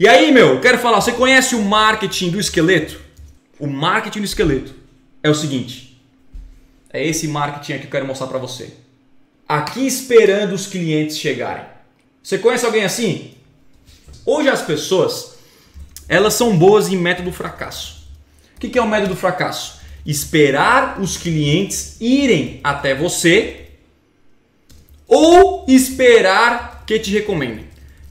E aí, meu, eu quero falar, você conhece o marketing do esqueleto? O marketing do esqueleto é o seguinte. É esse marketing aqui que eu quero mostrar para você. Aqui esperando os clientes chegarem. Você conhece alguém assim? Hoje as pessoas, elas são boas em método fracasso. O que é o método fracasso? Esperar os clientes irem até você ou esperar que te recomendem.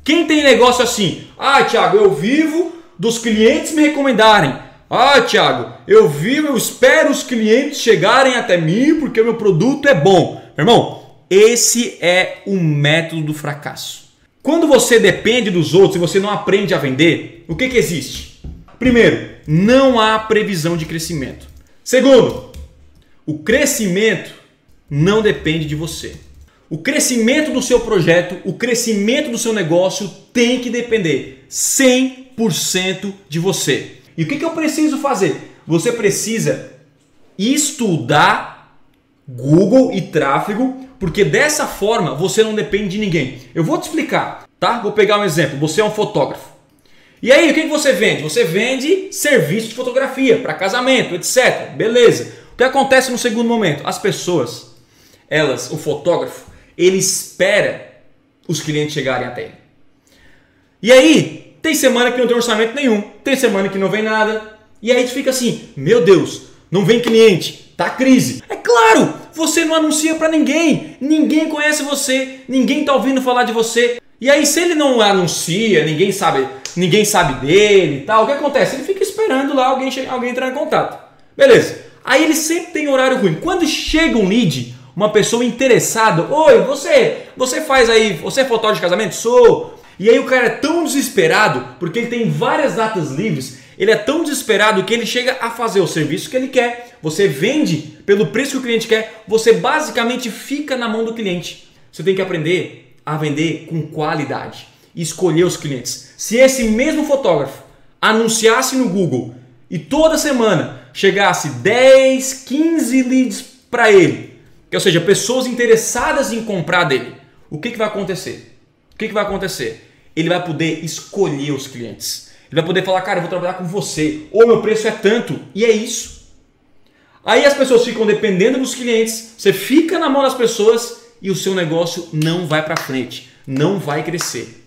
Quem tem negócio assim? Ah, Thiago, eu vivo dos clientes me recomendarem. Ah, Thiago, eu vivo, eu espero os clientes chegarem até mim porque o meu produto é bom. Irmão, esse é o método do fracasso. Quando você depende dos outros e você não aprende a vender, o que, que existe? Primeiro, não há previsão de crescimento. Segundo, o crescimento não depende de você. O crescimento do seu projeto, o crescimento do seu negócio tem que depender 100% de você. E o que, eu preciso fazer? Você precisa estudar Google e tráfego, porque dessa forma você não depende de ninguém. Eu vou te explicar, tá? Vou pegar um exemplo. Você é um fotógrafo. E aí, o que, que você vende? Você vende serviço de fotografia para casamento, etc. Beleza. O que acontece no segundo momento? As pessoas, elas, o fotógrafo, ele espera os clientes chegarem até ele. E aí, tem semana que não tem orçamento nenhum, tem semana que não vem nada. E aí tu fica assim: meu Deus, não vem cliente, tá crise. É claro, você não anuncia para ninguém, ninguém conhece você, ninguém tá ouvindo falar de você. E aí, se ele não anuncia, ninguém sabe, ninguém sabe dele e tal, o que acontece? Ele fica esperando lá alguém, alguém entrar em contato. Beleza. Aí ele sempre tem horário ruim. Quando chega um lead, uma pessoa interessada, oi, você, você faz aí, você é fotógrafo de casamento? Sou. E aí o cara é tão desesperado, porque ele tem várias datas livres, ele é tão desesperado que ele chega a fazer o serviço que ele quer. Você vende pelo preço que o cliente quer, você basicamente fica na mão do cliente. Você tem que aprender a vender com qualidade e escolher os clientes. Se esse mesmo fotógrafo anunciasse no Google e toda semana chegasse 10, 15 leads para ele, ou seja, pessoas interessadas em comprar dele. O que, que vai acontecer? O que, que vai acontecer? Ele vai poder escolher os clientes. Ele vai poder falar, cara, eu vou trabalhar com você. Ou meu preço é tanto. E é isso. Aí as pessoas ficam dependendo dos clientes, você fica na mão das pessoas e o seu negócio não vai para frente, não vai crescer.